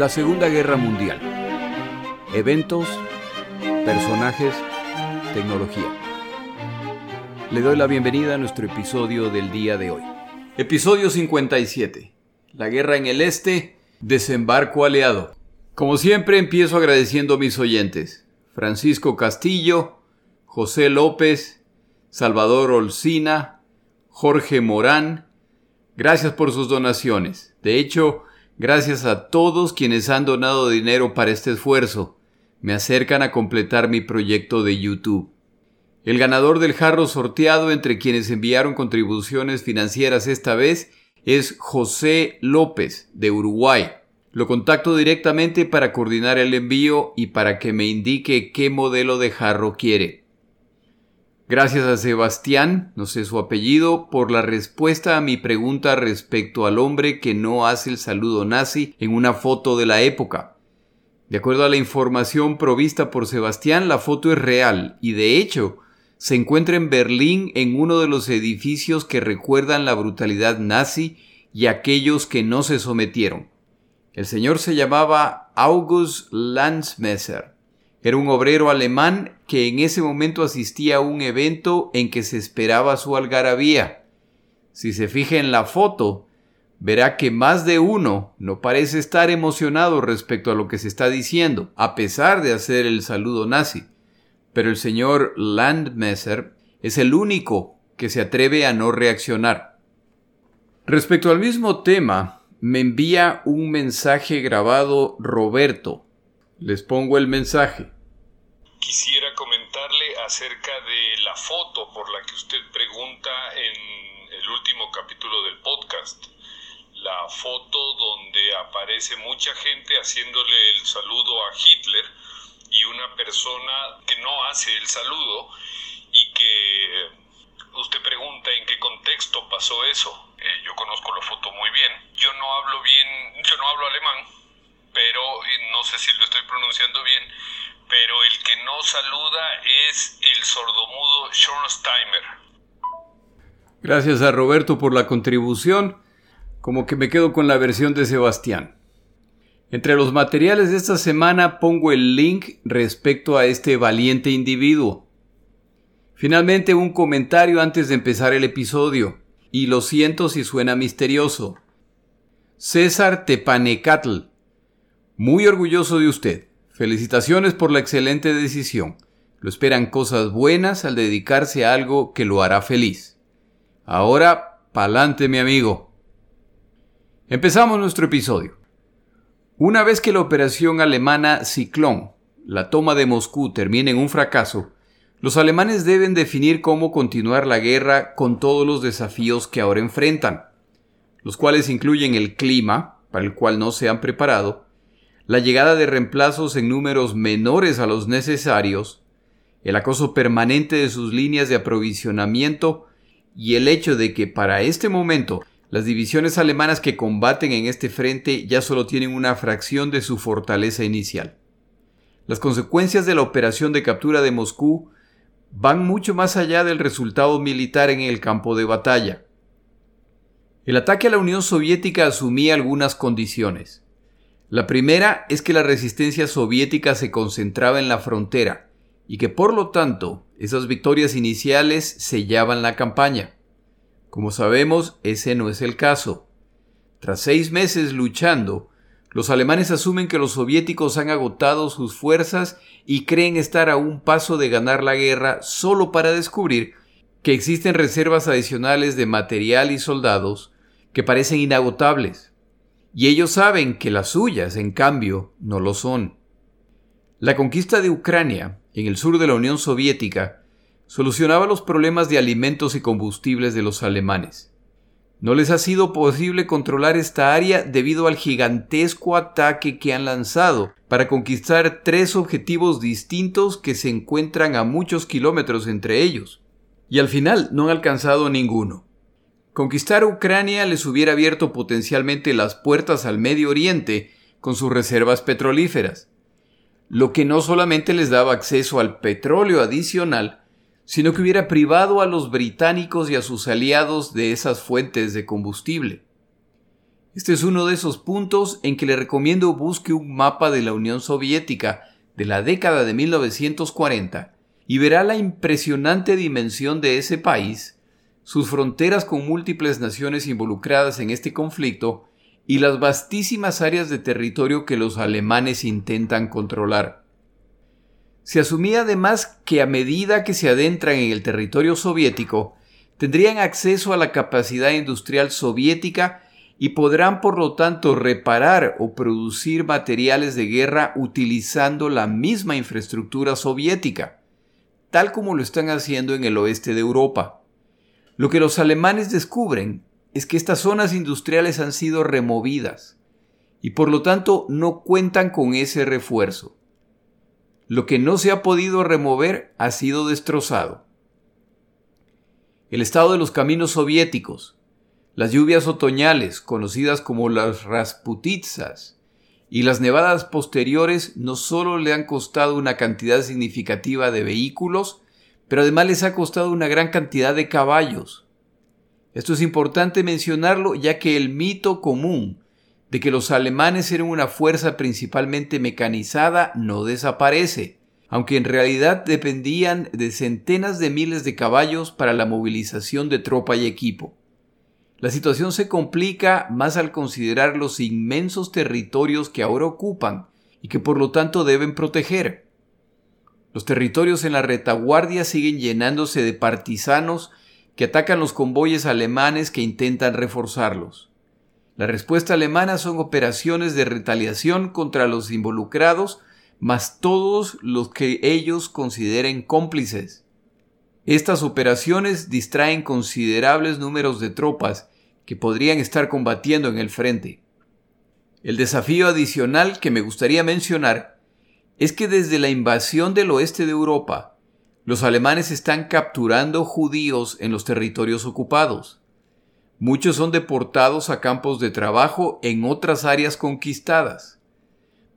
La Segunda Guerra Mundial. Eventos, personajes, tecnología. Le doy la bienvenida a nuestro episodio del día de hoy. Episodio 57. La guerra en el este, desembarco aliado. Como siempre empiezo agradeciendo a mis oyentes. Francisco Castillo, José López, Salvador Olcina, Jorge Morán. Gracias por sus donaciones. De hecho, Gracias a todos quienes han donado dinero para este esfuerzo. Me acercan a completar mi proyecto de YouTube. El ganador del jarro sorteado entre quienes enviaron contribuciones financieras esta vez es José López, de Uruguay. Lo contacto directamente para coordinar el envío y para que me indique qué modelo de jarro quiere. Gracias a Sebastián, no sé su apellido, por la respuesta a mi pregunta respecto al hombre que no hace el saludo nazi en una foto de la época. De acuerdo a la información provista por Sebastián, la foto es real y de hecho se encuentra en Berlín en uno de los edificios que recuerdan la brutalidad nazi y aquellos que no se sometieron. El señor se llamaba August Landsmesser era un obrero alemán que en ese momento asistía a un evento en que se esperaba su algarabía. Si se fija en la foto, verá que más de uno no parece estar emocionado respecto a lo que se está diciendo, a pesar de hacer el saludo nazi. Pero el señor Landmesser es el único que se atreve a no reaccionar. Respecto al mismo tema, me envía un mensaje grabado Roberto, les pongo el mensaje. Quisiera comentarle acerca de la foto por la que usted pregunta en el último capítulo del podcast. La foto donde aparece mucha gente haciéndole el saludo a Hitler y una persona que no hace el saludo y que usted pregunta en qué contexto pasó eso. Eh, yo conozco la foto muy bien. Yo no hablo bien, yo no hablo alemán, pero no sé si lo estoy pronunciando bien, pero el que no saluda es el sordomudo Schornsteimer. Gracias a Roberto por la contribución, como que me quedo con la versión de Sebastián. Entre los materiales de esta semana pongo el link respecto a este valiente individuo. Finalmente un comentario antes de empezar el episodio, y lo siento si suena misterioso. César Tepanecatl muy orgulloso de usted. Felicitaciones por la excelente decisión. Lo esperan cosas buenas al dedicarse a algo que lo hará feliz. Ahora, pa'lante mi amigo. Empezamos nuestro episodio. Una vez que la operación alemana Ciclón, la toma de Moscú, termine en un fracaso, los alemanes deben definir cómo continuar la guerra con todos los desafíos que ahora enfrentan, los cuales incluyen el clima, para el cual no se han preparado, la llegada de reemplazos en números menores a los necesarios, el acoso permanente de sus líneas de aprovisionamiento y el hecho de que para este momento las divisiones alemanas que combaten en este frente ya solo tienen una fracción de su fortaleza inicial. Las consecuencias de la operación de captura de Moscú van mucho más allá del resultado militar en el campo de batalla. El ataque a la Unión Soviética asumía algunas condiciones. La primera es que la resistencia soviética se concentraba en la frontera y que por lo tanto esas victorias iniciales sellaban la campaña. Como sabemos, ese no es el caso. Tras seis meses luchando, los alemanes asumen que los soviéticos han agotado sus fuerzas y creen estar a un paso de ganar la guerra solo para descubrir que existen reservas adicionales de material y soldados que parecen inagotables y ellos saben que las suyas, en cambio, no lo son. La conquista de Ucrania, en el sur de la Unión Soviética, solucionaba los problemas de alimentos y combustibles de los alemanes. No les ha sido posible controlar esta área debido al gigantesco ataque que han lanzado para conquistar tres objetivos distintos que se encuentran a muchos kilómetros entre ellos. Y al final no han alcanzado ninguno. Conquistar Ucrania les hubiera abierto potencialmente las puertas al Medio Oriente con sus reservas petrolíferas, lo que no solamente les daba acceso al petróleo adicional, sino que hubiera privado a los británicos y a sus aliados de esas fuentes de combustible. Este es uno de esos puntos en que le recomiendo busque un mapa de la Unión Soviética de la década de 1940 y verá la impresionante dimensión de ese país, sus fronteras con múltiples naciones involucradas en este conflicto y las vastísimas áreas de territorio que los alemanes intentan controlar. Se asumía además que a medida que se adentran en el territorio soviético, tendrían acceso a la capacidad industrial soviética y podrán por lo tanto reparar o producir materiales de guerra utilizando la misma infraestructura soviética, tal como lo están haciendo en el oeste de Europa. Lo que los alemanes descubren es que estas zonas industriales han sido removidas y por lo tanto no cuentan con ese refuerzo. Lo que no se ha podido remover ha sido destrozado. El estado de los caminos soviéticos, las lluvias otoñales, conocidas como las rasputitsas, y las nevadas posteriores no solo le han costado una cantidad significativa de vehículos, pero además les ha costado una gran cantidad de caballos. Esto es importante mencionarlo ya que el mito común de que los alemanes eran una fuerza principalmente mecanizada no desaparece, aunque en realidad dependían de centenas de miles de caballos para la movilización de tropa y equipo. La situación se complica más al considerar los inmensos territorios que ahora ocupan y que por lo tanto deben proteger. Los territorios en la retaguardia siguen llenándose de partisanos que atacan los convoyes alemanes que intentan reforzarlos. La respuesta alemana son operaciones de retaliación contra los involucrados, más todos los que ellos consideren cómplices. Estas operaciones distraen considerables números de tropas que podrían estar combatiendo en el frente. El desafío adicional que me gustaría mencionar es que desde la invasión del oeste de Europa, los alemanes están capturando judíos en los territorios ocupados. Muchos son deportados a campos de trabajo en otras áreas conquistadas.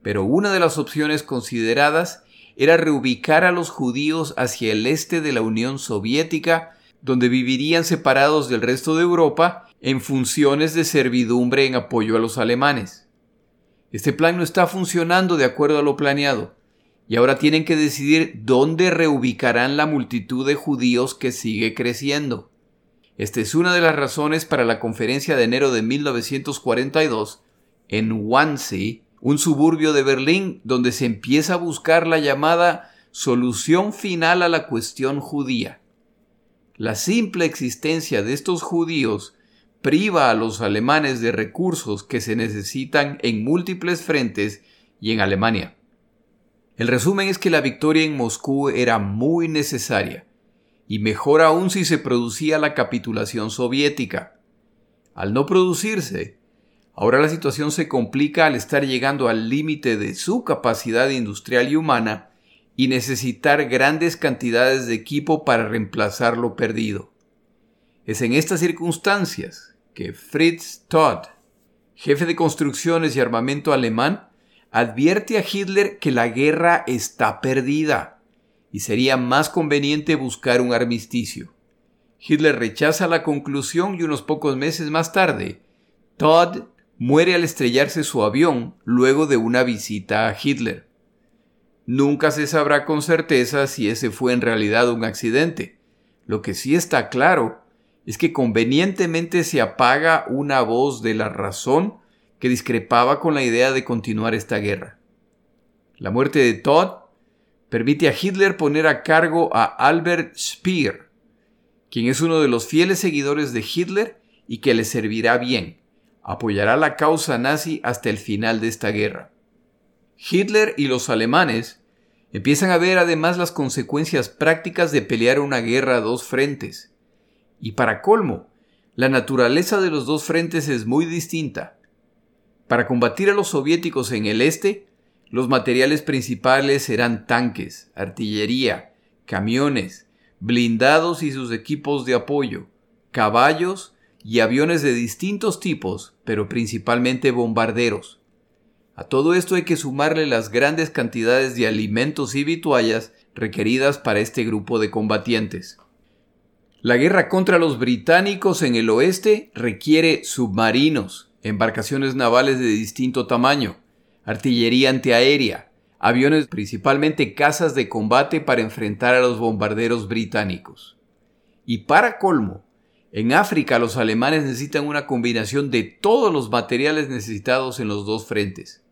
Pero una de las opciones consideradas era reubicar a los judíos hacia el este de la Unión Soviética, donde vivirían separados del resto de Europa en funciones de servidumbre en apoyo a los alemanes. Este plan no está funcionando de acuerdo a lo planeado, y ahora tienen que decidir dónde reubicarán la multitud de judíos que sigue creciendo. Esta es una de las razones para la conferencia de enero de 1942 en Wannsee, un suburbio de Berlín, donde se empieza a buscar la llamada solución final a la cuestión judía. La simple existencia de estos judíos priva a los alemanes de recursos que se necesitan en múltiples frentes y en Alemania. El resumen es que la victoria en Moscú era muy necesaria, y mejor aún si se producía la capitulación soviética. Al no producirse, ahora la situación se complica al estar llegando al límite de su capacidad industrial y humana y necesitar grandes cantidades de equipo para reemplazar lo perdido. Es en estas circunstancias que Fritz Todd, jefe de construcciones y armamento alemán, advierte a Hitler que la guerra está perdida y sería más conveniente buscar un armisticio. Hitler rechaza la conclusión y unos pocos meses más tarde, Todd muere al estrellarse su avión luego de una visita a Hitler. Nunca se sabrá con certeza si ese fue en realidad un accidente. Lo que sí está claro es que convenientemente se apaga una voz de la razón que discrepaba con la idea de continuar esta guerra. La muerte de Todd permite a Hitler poner a cargo a Albert Speer, quien es uno de los fieles seguidores de Hitler y que le servirá bien. Apoyará la causa nazi hasta el final de esta guerra. Hitler y los alemanes empiezan a ver además las consecuencias prácticas de pelear una guerra a dos frentes y para colmo, la naturaleza de los dos frentes es muy distinta. Para combatir a los soviéticos en el este, los materiales principales serán tanques, artillería, camiones, blindados y sus equipos de apoyo, caballos y aviones de distintos tipos, pero principalmente bombarderos. A todo esto hay que sumarle las grandes cantidades de alimentos y vituallas requeridas para este grupo de combatientes. La guerra contra los británicos en el oeste requiere submarinos, embarcaciones navales de distinto tamaño, artillería antiaérea, aviones, principalmente casas de combate para enfrentar a los bombarderos británicos. Y para colmo, en África los alemanes necesitan una combinación de todos los materiales necesitados en los dos frentes.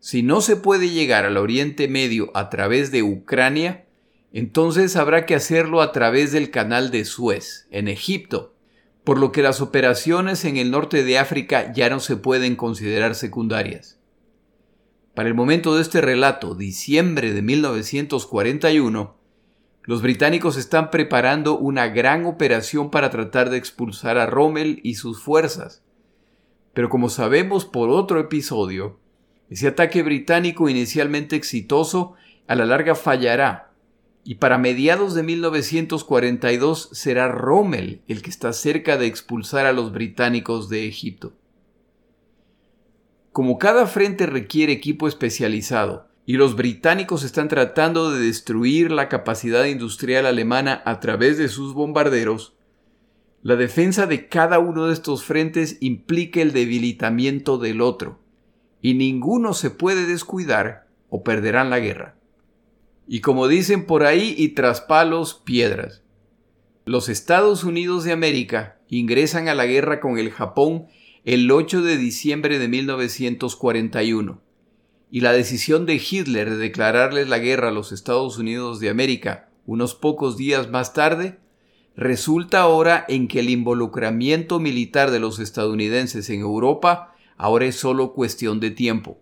Si no se puede llegar al Oriente Medio a través de Ucrania, entonces habrá que hacerlo a través del canal de Suez, en Egipto, por lo que las operaciones en el norte de África ya no se pueden considerar secundarias. Para el momento de este relato, diciembre de 1941, los británicos están preparando una gran operación para tratar de expulsar a Rommel y sus fuerzas. Pero como sabemos por otro episodio, ese ataque británico inicialmente exitoso a la larga fallará y para mediados de 1942 será Rommel el que está cerca de expulsar a los británicos de Egipto. Como cada frente requiere equipo especializado y los británicos están tratando de destruir la capacidad industrial alemana a través de sus bombarderos, la defensa de cada uno de estos frentes implica el debilitamiento del otro, y ninguno se puede descuidar o perderán la guerra. Y como dicen por ahí y tras palos, piedras. Los Estados Unidos de América ingresan a la guerra con el Japón el 8 de diciembre de 1941, y la decisión de Hitler de declararles la guerra a los Estados Unidos de América unos pocos días más tarde resulta ahora en que el involucramiento militar de los estadounidenses en Europa ahora es solo cuestión de tiempo,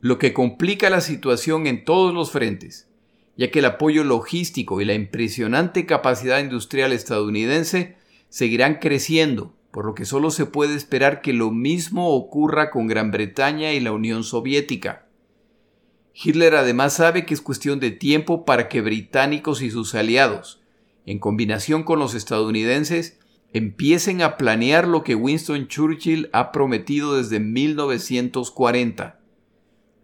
lo que complica la situación en todos los frentes, ya que el apoyo logístico y la impresionante capacidad industrial estadounidense seguirán creciendo por lo que solo se puede esperar que lo mismo ocurra con Gran Bretaña y la Unión Soviética. Hitler además sabe que es cuestión de tiempo para que británicos y sus aliados, en combinación con los estadounidenses, empiecen a planear lo que Winston Churchill ha prometido desde 1940.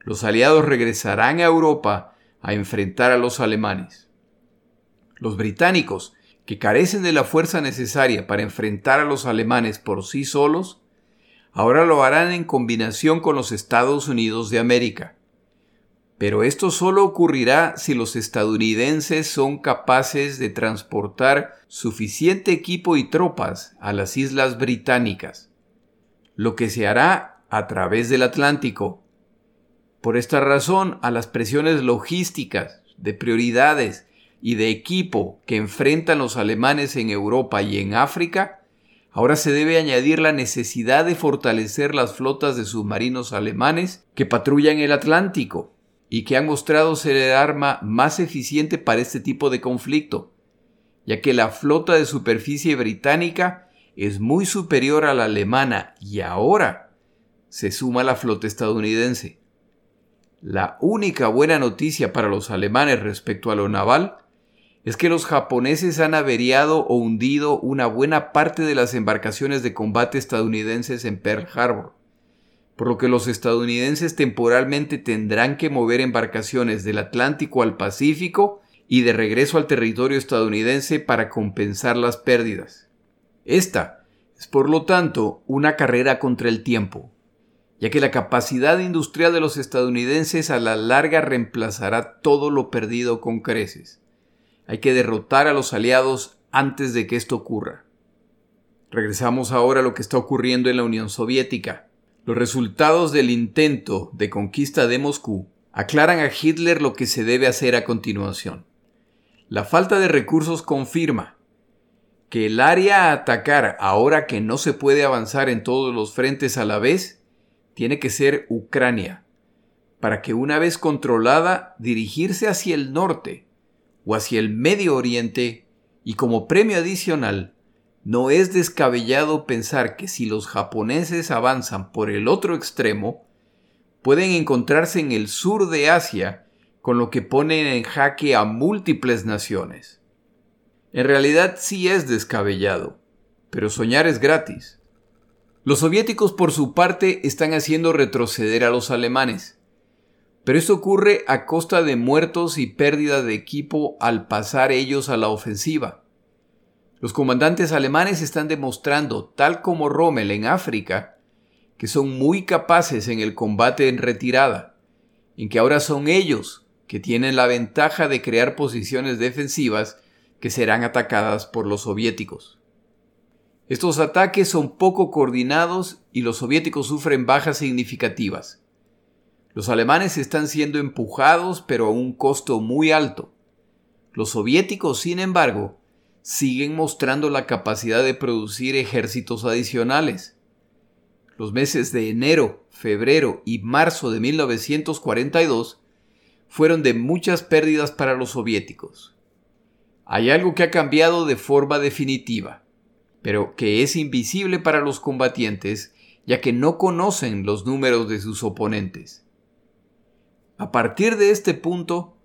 Los aliados regresarán a Europa a enfrentar a los alemanes. Los británicos, que carecen de la fuerza necesaria para enfrentar a los alemanes por sí solos, ahora lo harán en combinación con los Estados Unidos de América. Pero esto solo ocurrirá si los estadounidenses son capaces de transportar suficiente equipo y tropas a las islas británicas, lo que se hará a través del Atlántico. Por esta razón, a las presiones logísticas, de prioridades y de equipo que enfrentan los alemanes en Europa y en África, ahora se debe añadir la necesidad de fortalecer las flotas de submarinos alemanes que patrullan el Atlántico y que han mostrado ser el arma más eficiente para este tipo de conflicto, ya que la flota de superficie británica es muy superior a la alemana y ahora se suma la flota estadounidense. La única buena noticia para los alemanes respecto a lo naval es que los japoneses han averiado o hundido una buena parte de las embarcaciones de combate estadounidenses en Pearl Harbor, por lo que los estadounidenses temporalmente tendrán que mover embarcaciones del Atlántico al Pacífico y de regreso al territorio estadounidense para compensar las pérdidas. Esta es por lo tanto una carrera contra el tiempo, ya que la capacidad industrial de los estadounidenses a la larga reemplazará todo lo perdido con creces. Hay que derrotar a los aliados antes de que esto ocurra. Regresamos ahora a lo que está ocurriendo en la Unión Soviética. Los resultados del intento de conquista de Moscú aclaran a Hitler lo que se debe hacer a continuación. La falta de recursos confirma que el área a atacar ahora que no se puede avanzar en todos los frentes a la vez tiene que ser Ucrania, para que una vez controlada dirigirse hacia el norte o hacia el Medio Oriente y como premio adicional, no es descabellado pensar que si los japoneses avanzan por el otro extremo, pueden encontrarse en el sur de Asia, con lo que ponen en jaque a múltiples naciones. En realidad sí es descabellado, pero soñar es gratis. Los soviéticos por su parte están haciendo retroceder a los alemanes, pero esto ocurre a costa de muertos y pérdida de equipo al pasar ellos a la ofensiva. Los comandantes alemanes están demostrando, tal como Rommel en África, que son muy capaces en el combate en retirada, en que ahora son ellos que tienen la ventaja de crear posiciones defensivas que serán atacadas por los soviéticos. Estos ataques son poco coordinados y los soviéticos sufren bajas significativas. Los alemanes están siendo empujados pero a un costo muy alto. Los soviéticos, sin embargo, siguen mostrando la capacidad de producir ejércitos adicionales. Los meses de enero, febrero y marzo de 1942 fueron de muchas pérdidas para los soviéticos. Hay algo que ha cambiado de forma definitiva, pero que es invisible para los combatientes ya que no conocen los números de sus oponentes. A partir de este punto,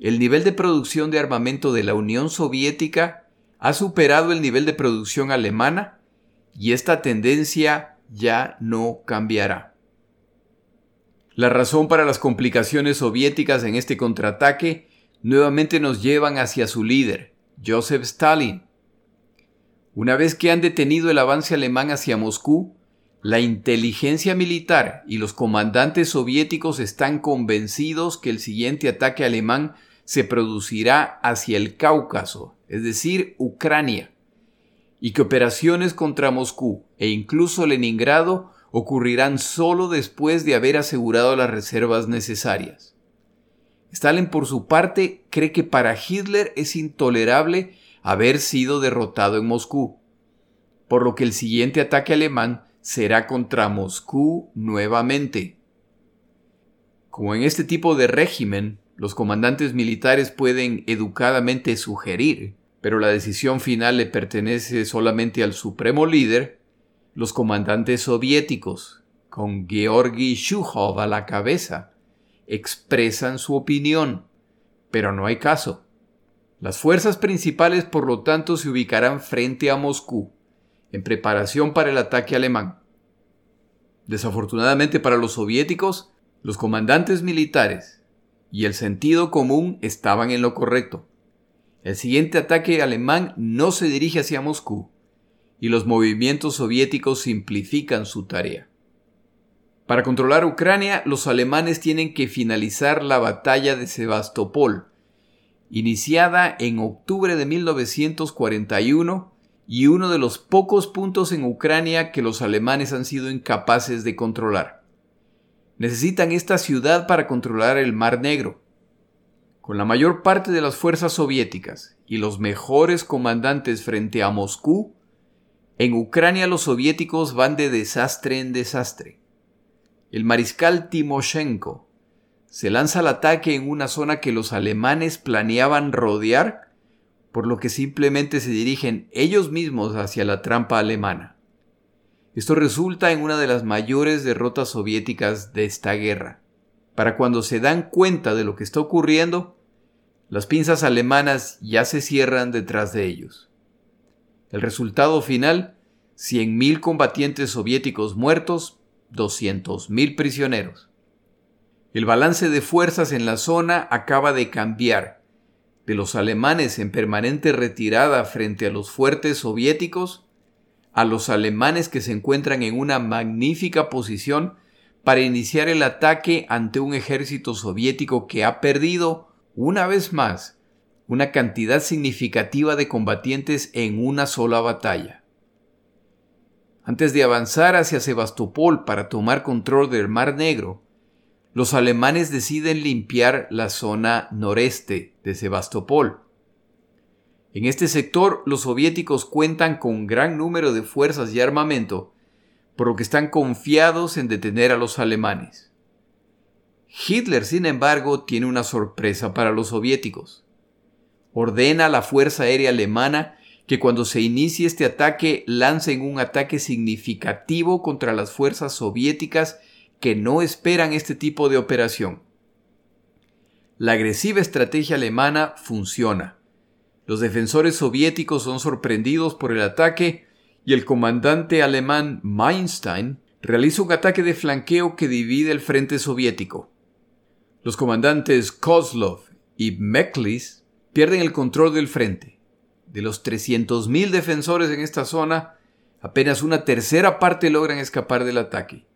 el nivel de producción de armamento de la Unión Soviética ha superado el nivel de producción alemana y esta tendencia ya no cambiará. La razón para las complicaciones soviéticas en este contraataque nuevamente nos llevan hacia su líder, Joseph Stalin. Una vez que han detenido el avance alemán hacia Moscú, la inteligencia militar y los comandantes soviéticos están convencidos que el siguiente ataque alemán se producirá hacia el Cáucaso, es decir, Ucrania, y que operaciones contra Moscú e incluso Leningrado ocurrirán solo después de haber asegurado las reservas necesarias. Stalin, por su parte, cree que para Hitler es intolerable haber sido derrotado en Moscú, por lo que el siguiente ataque alemán será contra Moscú nuevamente. Como en este tipo de régimen los comandantes militares pueden educadamente sugerir, pero la decisión final le pertenece solamente al supremo líder, los comandantes soviéticos, con Georgi Shukhov a la cabeza, expresan su opinión, pero no hay caso. Las fuerzas principales, por lo tanto, se ubicarán frente a Moscú, en preparación para el ataque alemán. Desafortunadamente para los soviéticos, los comandantes militares y el sentido común estaban en lo correcto. El siguiente ataque alemán no se dirige hacia Moscú, y los movimientos soviéticos simplifican su tarea. Para controlar Ucrania, los alemanes tienen que finalizar la batalla de Sebastopol, iniciada en octubre de 1941 y uno de los pocos puntos en Ucrania que los alemanes han sido incapaces de controlar necesitan esta ciudad para controlar el Mar Negro. Con la mayor parte de las fuerzas soviéticas y los mejores comandantes frente a Moscú, en Ucrania los soviéticos van de desastre en desastre. El mariscal Timoshenko se lanza al ataque en una zona que los alemanes planeaban rodear, por lo que simplemente se dirigen ellos mismos hacia la trampa alemana. Esto resulta en una de las mayores derrotas soviéticas de esta guerra. Para cuando se dan cuenta de lo que está ocurriendo, las pinzas alemanas ya se cierran detrás de ellos. El resultado final, 100.000 combatientes soviéticos muertos, 200.000 prisioneros. El balance de fuerzas en la zona acaba de cambiar, de los alemanes en permanente retirada frente a los fuertes soviéticos a los alemanes que se encuentran en una magnífica posición para iniciar el ataque ante un ejército soviético que ha perdido, una vez más, una cantidad significativa de combatientes en una sola batalla. Antes de avanzar hacia Sebastopol para tomar control del Mar Negro, los alemanes deciden limpiar la zona noreste de Sebastopol en este sector los soviéticos cuentan con un gran número de fuerzas y armamento, por lo que están confiados en detener a los alemanes. Hitler, sin embargo, tiene una sorpresa para los soviéticos. Ordena a la Fuerza Aérea Alemana que cuando se inicie este ataque lancen un ataque significativo contra las fuerzas soviéticas que no esperan este tipo de operación. La agresiva estrategia alemana funciona. Los defensores soviéticos son sorprendidos por el ataque y el comandante alemán Meinstein realiza un ataque de flanqueo que divide el frente soviético. Los comandantes Kozlov y Meklis pierden el control del frente. De los 300.000 defensores en esta zona, Apenas una tercera parte logran escapar del ataque.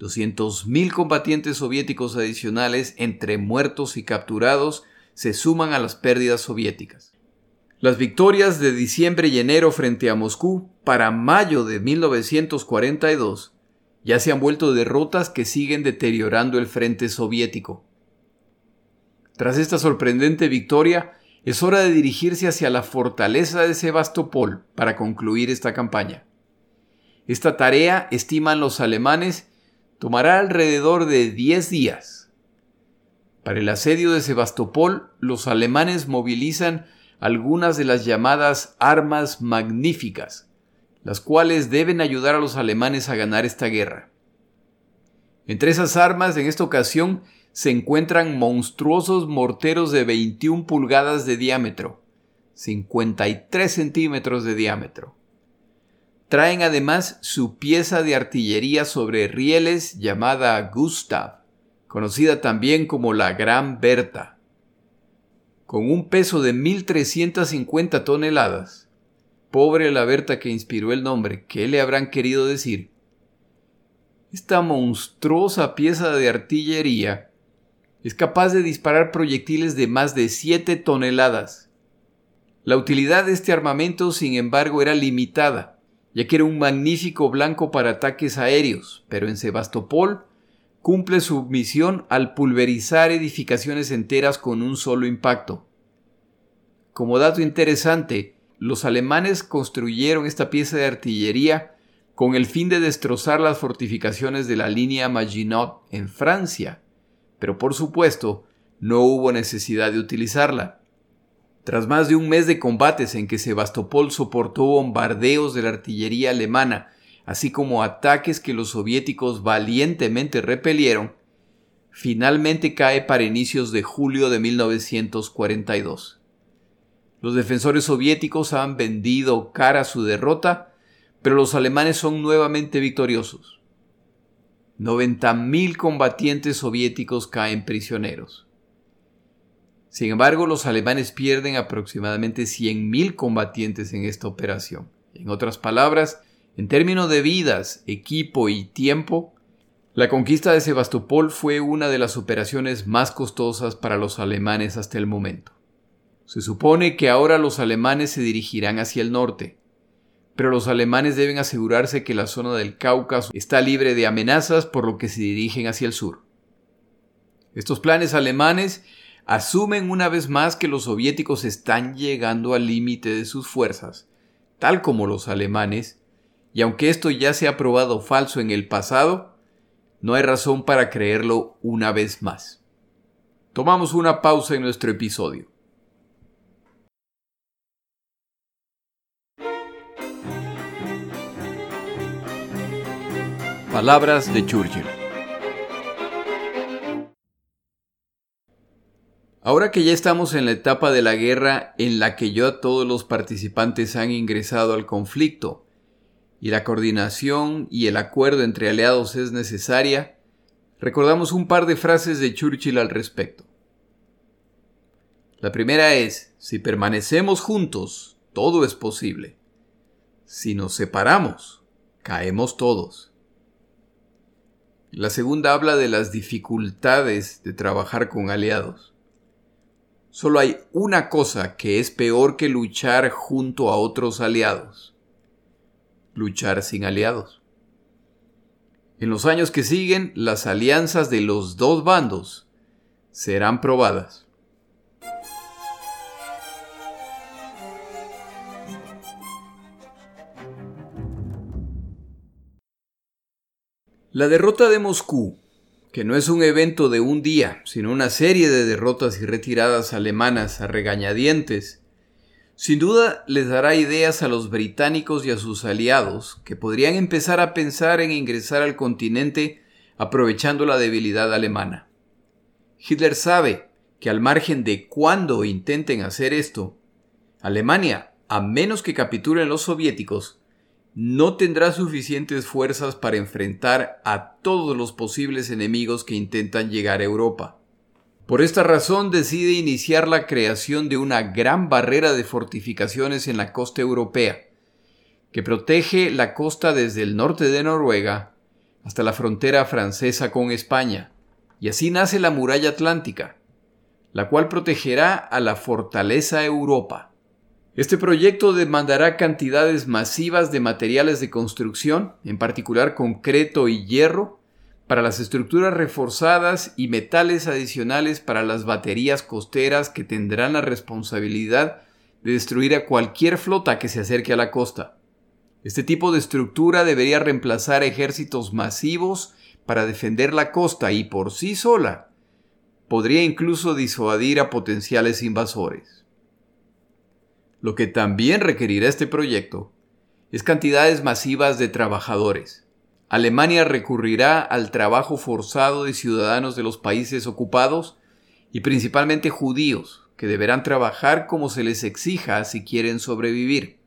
200.000 combatientes soviéticos adicionales entre muertos y capturados se suman a las pérdidas soviéticas. Las victorias de diciembre y enero frente a Moscú para mayo de 1942 ya se han vuelto derrotas que siguen deteriorando el frente soviético. Tras esta sorprendente victoria, es hora de dirigirse hacia la fortaleza de Sebastopol para concluir esta campaña. Esta tarea, estiman los alemanes, tomará alrededor de 10 días. Para el asedio de Sebastopol, los alemanes movilizan algunas de las llamadas armas magníficas, las cuales deben ayudar a los alemanes a ganar esta guerra. Entre esas armas, en esta ocasión, se encuentran monstruosos morteros de 21 pulgadas de diámetro, 53 centímetros de diámetro. Traen además su pieza de artillería sobre rieles llamada Gustav, conocida también como la Gran Berta. Con un peso de 1.350 toneladas, pobre la Berta que inspiró el nombre, ¿qué le habrán querido decir? Esta monstruosa pieza de artillería es capaz de disparar proyectiles de más de 7 toneladas. La utilidad de este armamento, sin embargo, era limitada, ya que era un magnífico blanco para ataques aéreos, pero en Sebastopol cumple su misión al pulverizar edificaciones enteras con un solo impacto. Como dato interesante, los alemanes construyeron esta pieza de artillería con el fin de destrozar las fortificaciones de la línea Maginot en Francia, pero por supuesto no hubo necesidad de utilizarla. Tras más de un mes de combates en que Sebastopol soportó bombardeos de la artillería alemana, así como ataques que los soviéticos valientemente repelieron, finalmente cae para inicios de julio de 1942. Los defensores soviéticos han vendido cara su derrota, pero los alemanes son nuevamente victoriosos. 90.000 combatientes soviéticos caen prisioneros. Sin embargo, los alemanes pierden aproximadamente 100.000 combatientes en esta operación. En otras palabras, en términos de vidas, equipo y tiempo, la conquista de Sebastopol fue una de las operaciones más costosas para los alemanes hasta el momento. Se supone que ahora los alemanes se dirigirán hacia el norte, pero los alemanes deben asegurarse que la zona del Cáucaso está libre de amenazas por lo que se dirigen hacia el sur. Estos planes alemanes asumen una vez más que los soviéticos están llegando al límite de sus fuerzas, tal como los alemanes, y aunque esto ya se ha probado falso en el pasado, no hay razón para creerlo una vez más. Tomamos una pausa en nuestro episodio. Palabras de Churchill. Ahora que ya estamos en la etapa de la guerra en la que ya todos los participantes han ingresado al conflicto y la coordinación y el acuerdo entre aliados es necesaria, recordamos un par de frases de Churchill al respecto. La primera es, si permanecemos juntos, todo es posible. Si nos separamos, caemos todos. La segunda habla de las dificultades de trabajar con aliados. Solo hay una cosa que es peor que luchar junto a otros aliados. Luchar sin aliados. En los años que siguen, las alianzas de los dos bandos serán probadas. La derrota de Moscú, que no es un evento de un día, sino una serie de derrotas y retiradas alemanas a regañadientes, sin duda les dará ideas a los británicos y a sus aliados que podrían empezar a pensar en ingresar al continente aprovechando la debilidad alemana. Hitler sabe que al margen de cuándo intenten hacer esto, Alemania, a menos que capitulen los soviéticos, no tendrá suficientes fuerzas para enfrentar a todos los posibles enemigos que intentan llegar a Europa. Por esta razón decide iniciar la creación de una gran barrera de fortificaciones en la costa europea, que protege la costa desde el norte de Noruega hasta la frontera francesa con España, y así nace la muralla atlántica, la cual protegerá a la fortaleza Europa. Este proyecto demandará cantidades masivas de materiales de construcción, en particular concreto y hierro, para las estructuras reforzadas y metales adicionales para las baterías costeras que tendrán la responsabilidad de destruir a cualquier flota que se acerque a la costa. Este tipo de estructura debería reemplazar ejércitos masivos para defender la costa y por sí sola podría incluso disuadir a potenciales invasores. Lo que también requerirá este proyecto es cantidades masivas de trabajadores. Alemania recurrirá al trabajo forzado de ciudadanos de los países ocupados y principalmente judíos, que deberán trabajar como se les exija si quieren sobrevivir.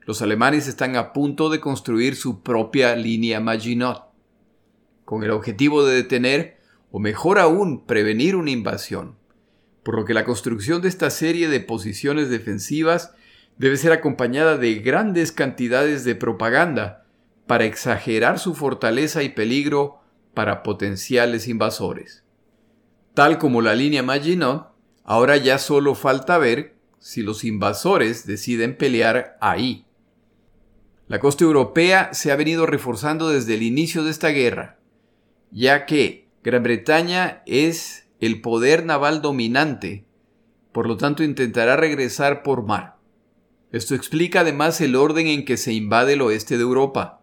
Los alemanes están a punto de construir su propia línea Maginot, con el objetivo de detener, o mejor aún, prevenir una invasión por lo que la construcción de esta serie de posiciones defensivas debe ser acompañada de grandes cantidades de propaganda para exagerar su fortaleza y peligro para potenciales invasores. Tal como la línea Maginot, ahora ya solo falta ver si los invasores deciden pelear ahí. La costa europea se ha venido reforzando desde el inicio de esta guerra, ya que Gran Bretaña es el poder naval dominante, por lo tanto intentará regresar por mar. Esto explica además el orden en que se invade el oeste de Europa.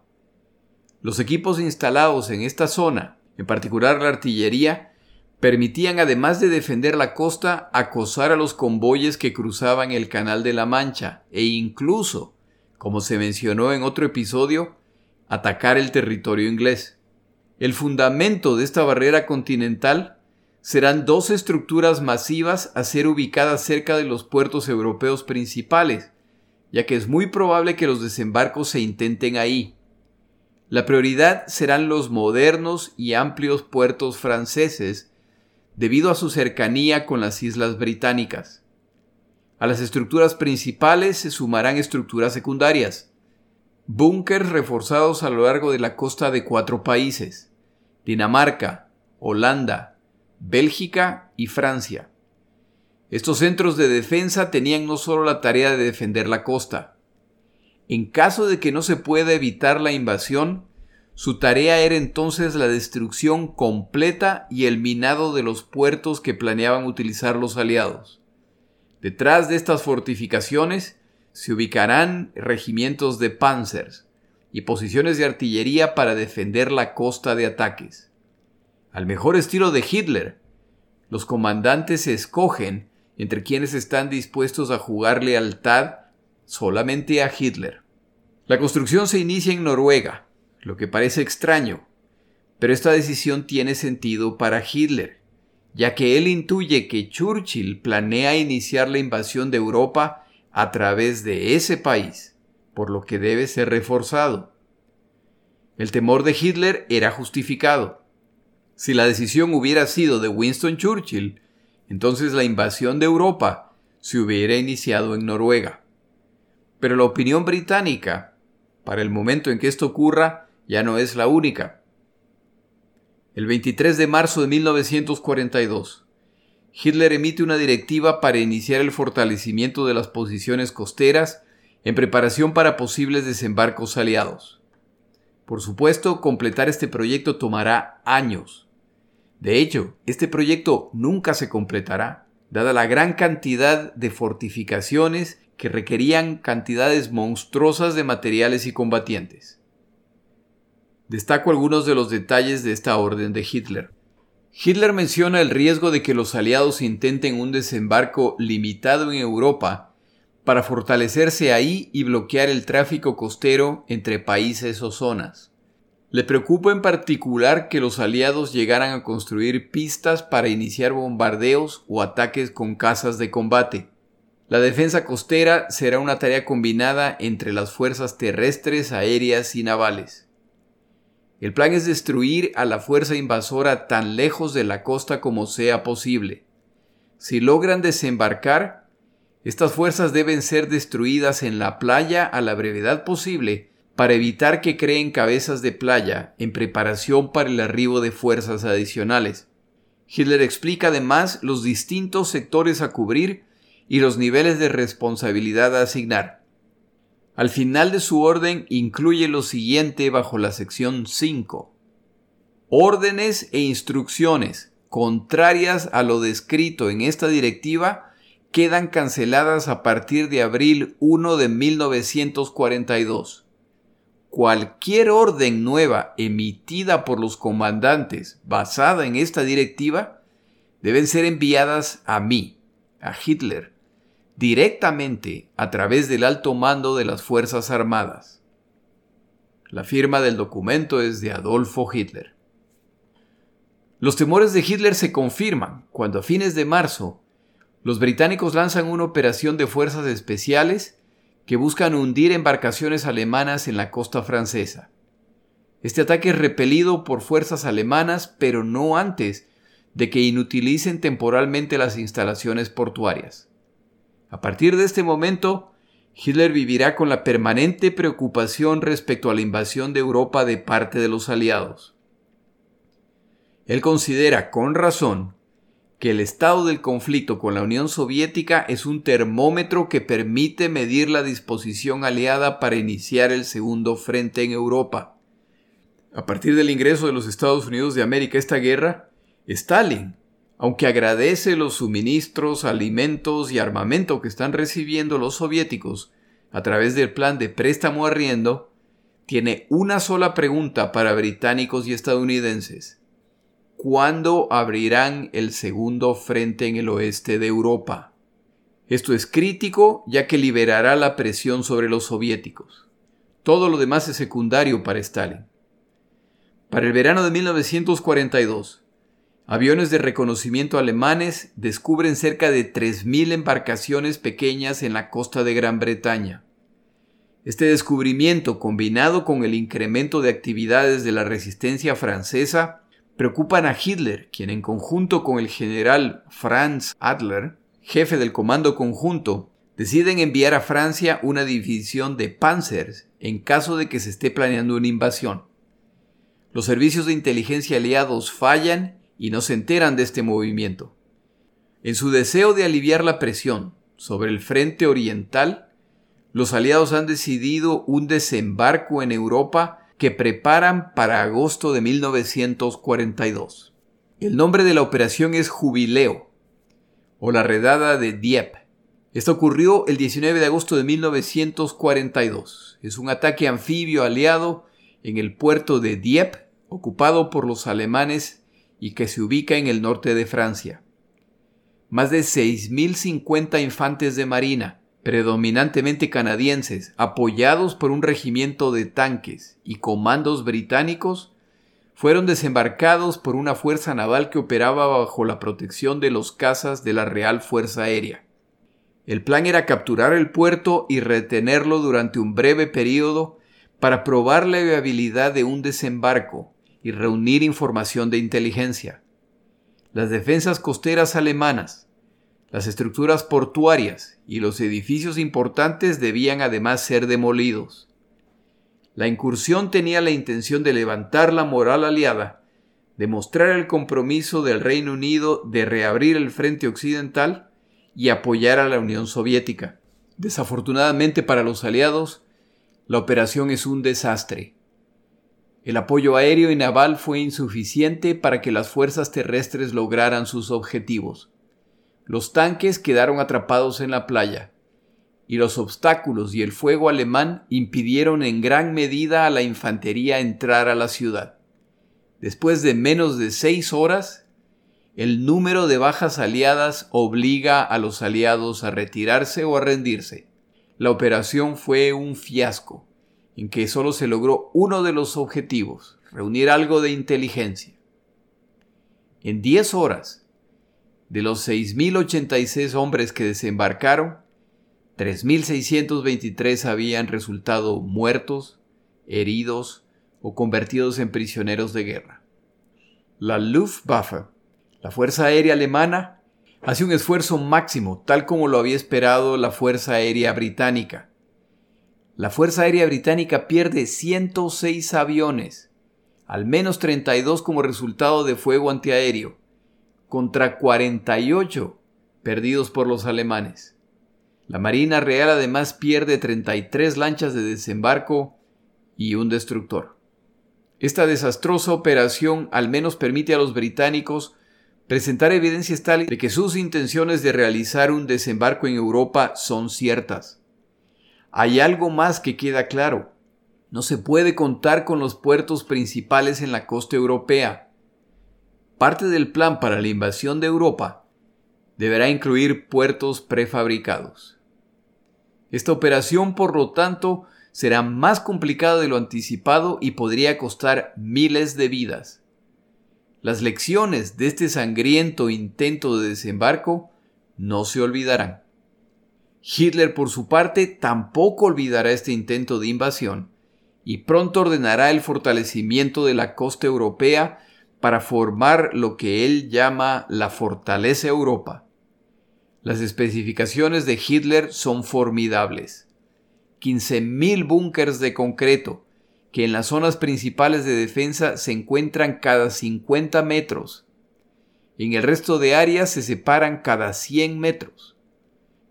Los equipos instalados en esta zona, en particular la artillería, permitían además de defender la costa acosar a los convoyes que cruzaban el Canal de la Mancha e incluso, como se mencionó en otro episodio, atacar el territorio inglés. El fundamento de esta barrera continental serán dos estructuras masivas a ser ubicadas cerca de los puertos europeos principales, ya que es muy probable que los desembarcos se intenten ahí. La prioridad serán los modernos y amplios puertos franceses, debido a su cercanía con las islas británicas. A las estructuras principales se sumarán estructuras secundarias, búnkers reforzados a lo largo de la costa de cuatro países, Dinamarca, Holanda, Bélgica y Francia. Estos centros de defensa tenían no solo la tarea de defender la costa. En caso de que no se pueda evitar la invasión, su tarea era entonces la destrucción completa y el minado de los puertos que planeaban utilizar los aliados. Detrás de estas fortificaciones se ubicarán regimientos de panzers y posiciones de artillería para defender la costa de ataques al mejor estilo de Hitler. Los comandantes se escogen entre quienes están dispuestos a jugar lealtad solamente a Hitler. La construcción se inicia en Noruega, lo que parece extraño, pero esta decisión tiene sentido para Hitler, ya que él intuye que Churchill planea iniciar la invasión de Europa a través de ese país, por lo que debe ser reforzado. El temor de Hitler era justificado. Si la decisión hubiera sido de Winston Churchill, entonces la invasión de Europa se hubiera iniciado en Noruega. Pero la opinión británica, para el momento en que esto ocurra, ya no es la única. El 23 de marzo de 1942, Hitler emite una directiva para iniciar el fortalecimiento de las posiciones costeras en preparación para posibles desembarcos aliados. Por supuesto, completar este proyecto tomará años. De hecho, este proyecto nunca se completará, dada la gran cantidad de fortificaciones que requerían cantidades monstruosas de materiales y combatientes. Destaco algunos de los detalles de esta orden de Hitler. Hitler menciona el riesgo de que los aliados intenten un desembarco limitado en Europa para fortalecerse ahí y bloquear el tráfico costero entre países o zonas. Le preocupa en particular que los aliados llegaran a construir pistas para iniciar bombardeos o ataques con casas de combate. La defensa costera será una tarea combinada entre las fuerzas terrestres, aéreas y navales. El plan es destruir a la fuerza invasora tan lejos de la costa como sea posible. Si logran desembarcar, Estas fuerzas deben ser destruidas en la playa a la brevedad posible para evitar que creen cabezas de playa en preparación para el arribo de fuerzas adicionales. Hitler explica además los distintos sectores a cubrir y los niveles de responsabilidad a asignar. Al final de su orden incluye lo siguiente bajo la sección 5. Órdenes e instrucciones contrarias a lo descrito en esta directiva quedan canceladas a partir de abril 1 de 1942. Cualquier orden nueva emitida por los comandantes basada en esta directiva deben ser enviadas a mí, a Hitler, directamente a través del alto mando de las Fuerzas Armadas. La firma del documento es de Adolfo Hitler. Los temores de Hitler se confirman cuando a fines de marzo los británicos lanzan una operación de fuerzas especiales que buscan hundir embarcaciones alemanas en la costa francesa. Este ataque es repelido por fuerzas alemanas, pero no antes de que inutilicen temporalmente las instalaciones portuarias. A partir de este momento, Hitler vivirá con la permanente preocupación respecto a la invasión de Europa de parte de los aliados. Él considera con razón que el estado del conflicto con la Unión Soviética es un termómetro que permite medir la disposición aliada para iniciar el segundo frente en Europa. A partir del ingreso de los Estados Unidos de América a esta guerra, Stalin, aunque agradece los suministros, alimentos y armamento que están recibiendo los soviéticos a través del plan de préstamo arriendo, tiene una sola pregunta para británicos y estadounidenses. ¿Cuándo abrirán el segundo frente en el oeste de Europa? Esto es crítico ya que liberará la presión sobre los soviéticos. Todo lo demás es secundario para Stalin. Para el verano de 1942, aviones de reconocimiento alemanes descubren cerca de 3.000 embarcaciones pequeñas en la costa de Gran Bretaña. Este descubrimiento, combinado con el incremento de actividades de la resistencia francesa, preocupan a Hitler, quien en conjunto con el general Franz Adler, jefe del Comando Conjunto, deciden enviar a Francia una división de Panzers en caso de que se esté planeando una invasión. Los servicios de inteligencia aliados fallan y no se enteran de este movimiento. En su deseo de aliviar la presión sobre el frente oriental, los aliados han decidido un desembarco en Europa que preparan para agosto de 1942. El nombre de la operación es Jubileo o la redada de Dieppe. Esto ocurrió el 19 de agosto de 1942. Es un ataque anfibio aliado en el puerto de Dieppe, ocupado por los alemanes y que se ubica en el norte de Francia. Más de 6.050 infantes de marina, predominantemente canadienses, apoyados por un regimiento de tanques y comandos británicos, fueron desembarcados por una fuerza naval que operaba bajo la protección de los cazas de la Real Fuerza Aérea. El plan era capturar el puerto y retenerlo durante un breve periodo para probar la viabilidad de un desembarco y reunir información de inteligencia. Las defensas costeras alemanas, las estructuras portuarias y los edificios importantes debían además ser demolidos. La incursión tenía la intención de levantar la moral aliada, demostrar el compromiso del Reino Unido de reabrir el frente occidental y apoyar a la Unión Soviética. Desafortunadamente para los aliados, la operación es un desastre. El apoyo aéreo y naval fue insuficiente para que las fuerzas terrestres lograran sus objetivos. Los tanques quedaron atrapados en la playa, y los obstáculos y el fuego alemán impidieron en gran medida a la infantería entrar a la ciudad. Después de menos de seis horas, el número de bajas aliadas obliga a los aliados a retirarse o a rendirse. La operación fue un fiasco, en que solo se logró uno de los objetivos, reunir algo de inteligencia. En diez horas, de los 6.086 hombres que desembarcaron, 3.623 habían resultado muertos, heridos o convertidos en prisioneros de guerra. La Luftwaffe, la Fuerza Aérea Alemana, hace un esfuerzo máximo, tal como lo había esperado la Fuerza Aérea Británica. La Fuerza Aérea Británica pierde 106 aviones, al menos 32 como resultado de fuego antiaéreo, contra 48 perdidos por los alemanes. La Marina Real además pierde 33 lanchas de desembarco y un destructor. Esta desastrosa operación al menos permite a los británicos presentar evidencias tal de que sus intenciones de realizar un desembarco en Europa son ciertas. Hay algo más que queda claro. No se puede contar con los puertos principales en la costa europea. Parte del plan para la invasión de Europa deberá incluir puertos prefabricados. Esta operación, por lo tanto, será más complicada de lo anticipado y podría costar miles de vidas. Las lecciones de este sangriento intento de desembarco no se olvidarán. Hitler, por su parte, tampoco olvidará este intento de invasión y pronto ordenará el fortalecimiento de la costa europea para formar lo que él llama la fortaleza Europa. Las especificaciones de Hitler son formidables. 15.000 búnkers de concreto, que en las zonas principales de defensa se encuentran cada 50 metros. En el resto de áreas se separan cada 100 metros.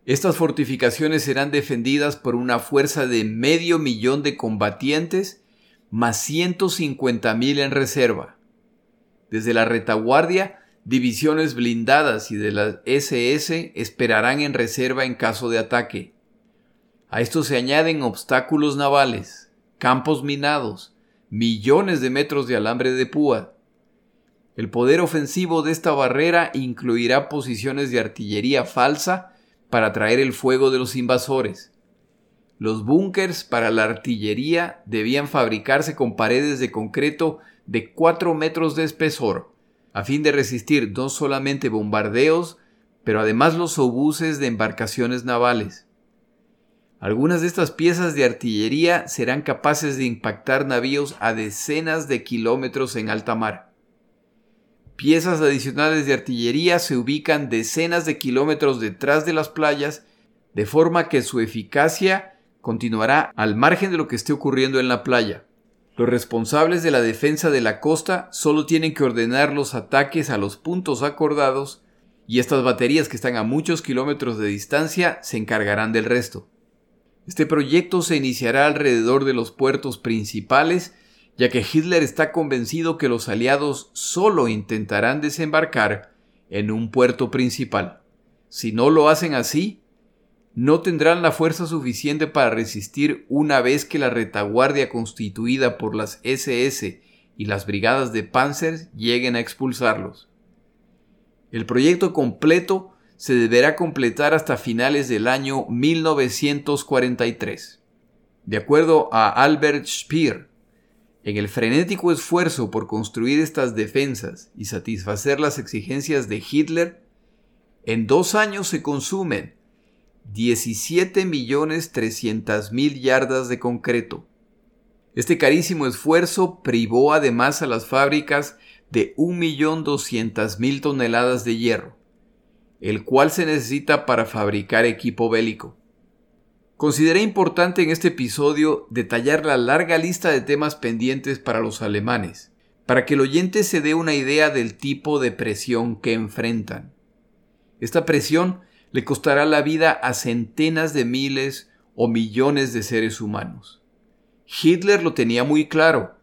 Estas fortificaciones serán defendidas por una fuerza de medio millón de combatientes más 150.000 en reserva. Desde la retaguardia, divisiones blindadas y de la SS esperarán en reserva en caso de ataque. A esto se añaden obstáculos navales, campos minados, millones de metros de alambre de púa. El poder ofensivo de esta barrera incluirá posiciones de artillería falsa para atraer el fuego de los invasores. Los búnkers para la artillería debían fabricarse con paredes de concreto de 4 metros de espesor, a fin de resistir no solamente bombardeos, pero además los obuses de embarcaciones navales. Algunas de estas piezas de artillería serán capaces de impactar navíos a decenas de kilómetros en alta mar. Piezas adicionales de artillería se ubican decenas de kilómetros detrás de las playas, de forma que su eficacia continuará al margen de lo que esté ocurriendo en la playa. Los responsables de la defensa de la costa solo tienen que ordenar los ataques a los puntos acordados y estas baterías que están a muchos kilómetros de distancia se encargarán del resto. Este proyecto se iniciará alrededor de los puertos principales, ya que Hitler está convencido que los aliados solo intentarán desembarcar en un puerto principal. Si no lo hacen así, no tendrán la fuerza suficiente para resistir una vez que la retaguardia constituida por las SS y las brigadas de Panzer lleguen a expulsarlos. El proyecto completo se deberá completar hasta finales del año 1943. De acuerdo a Albert Speer, en el frenético esfuerzo por construir estas defensas y satisfacer las exigencias de Hitler, en dos años se consumen 17.300.000 yardas de concreto. Este carísimo esfuerzo privó además a las fábricas de 1.200.000 toneladas de hierro el cual se necesita para fabricar equipo bélico. Consideré importante en este episodio detallar la larga lista de temas pendientes para los alemanes, para que el oyente se dé una idea del tipo de presión que enfrentan. Esta presión le costará la vida a centenas de miles o millones de seres humanos. Hitler lo tenía muy claro.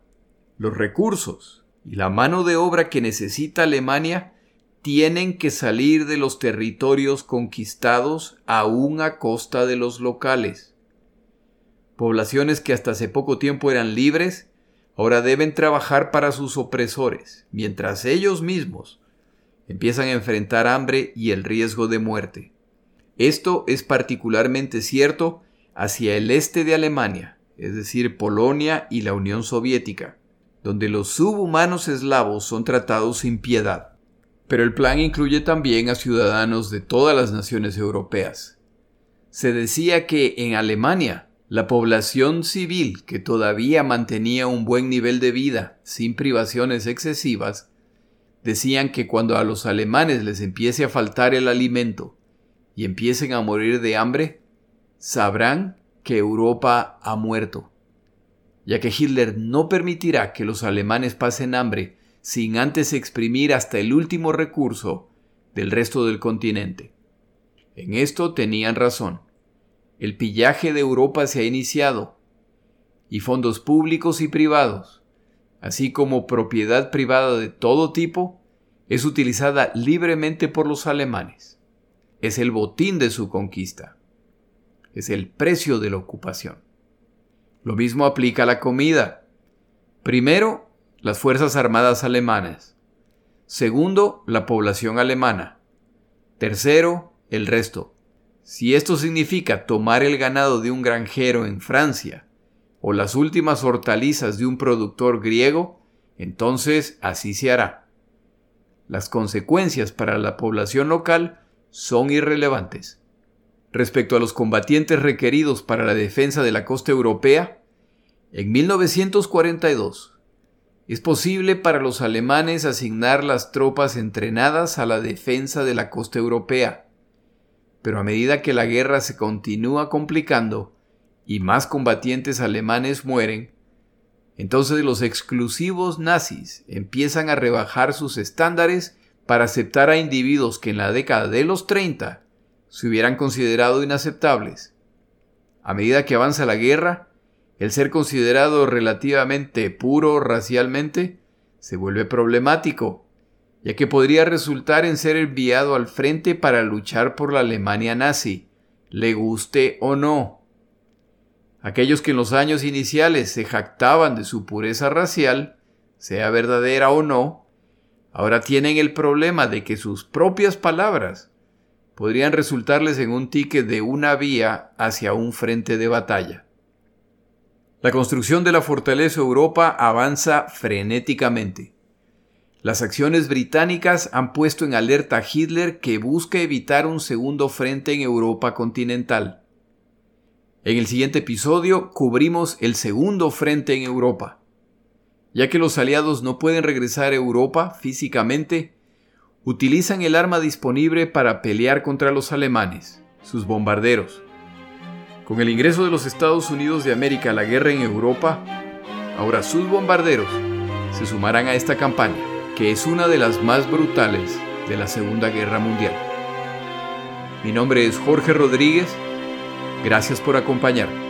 Los recursos y la mano de obra que necesita Alemania tienen que salir de los territorios conquistados aún a costa de los locales. Poblaciones que hasta hace poco tiempo eran libres, ahora deben trabajar para sus opresores, mientras ellos mismos empiezan a enfrentar hambre y el riesgo de muerte. Esto es particularmente cierto hacia el este de Alemania, es decir, Polonia y la Unión Soviética, donde los subhumanos eslavos son tratados sin piedad pero el plan incluye también a ciudadanos de todas las naciones europeas. Se decía que en Alemania la población civil que todavía mantenía un buen nivel de vida sin privaciones excesivas decían que cuando a los alemanes les empiece a faltar el alimento y empiecen a morir de hambre, sabrán que Europa ha muerto, ya que Hitler no permitirá que los alemanes pasen hambre sin antes exprimir hasta el último recurso del resto del continente. En esto tenían razón. El pillaje de Europa se ha iniciado, y fondos públicos y privados, así como propiedad privada de todo tipo, es utilizada libremente por los alemanes. Es el botín de su conquista. Es el precio de la ocupación. Lo mismo aplica a la comida. Primero, las Fuerzas Armadas alemanas. Segundo, la población alemana. Tercero, el resto. Si esto significa tomar el ganado de un granjero en Francia o las últimas hortalizas de un productor griego, entonces así se hará. Las consecuencias para la población local son irrelevantes. Respecto a los combatientes requeridos para la defensa de la costa europea, en 1942 es posible para los alemanes asignar las tropas entrenadas a la defensa de la costa europea. Pero a medida que la guerra se continúa complicando y más combatientes alemanes mueren, entonces los exclusivos nazis empiezan a rebajar sus estándares para aceptar a individuos que en la década de los 30 se hubieran considerado inaceptables. A medida que avanza la guerra, el ser considerado relativamente puro racialmente se vuelve problemático, ya que podría resultar en ser enviado al frente para luchar por la Alemania nazi, le guste o no. Aquellos que en los años iniciales se jactaban de su pureza racial, sea verdadera o no, ahora tienen el problema de que sus propias palabras podrían resultarles en un ticket de una vía hacia un frente de batalla. La construcción de la fortaleza Europa avanza frenéticamente. Las acciones británicas han puesto en alerta a Hitler que busca evitar un segundo frente en Europa continental. En el siguiente episodio cubrimos el segundo frente en Europa. Ya que los aliados no pueden regresar a Europa físicamente, utilizan el arma disponible para pelear contra los alemanes, sus bombarderos. Con el ingreso de los Estados Unidos de América a la guerra en Europa, ahora sus bombarderos se sumarán a esta campaña, que es una de las más brutales de la Segunda Guerra Mundial. Mi nombre es Jorge Rodríguez. Gracias por acompañarme.